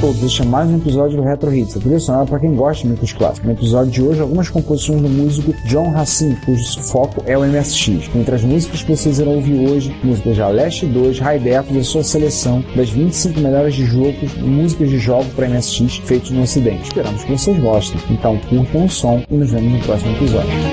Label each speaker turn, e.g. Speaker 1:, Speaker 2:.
Speaker 1: Todos, este é mais um episódio do Retro Hits, a trilha sonora para quem gosta de músicos clássicos. No episódio de hoje, algumas composições do músico John Racine, cujo foco é o MSX. Entre as músicas que vocês irão ouvir hoje, músicas de Aleste 2, High Def e a sua seleção das 25 melhores de jogos, músicas de jogos para MSX feitos no Ocidente. Esperamos que vocês gostem. Então curtam o som e nos vemos no próximo episódio.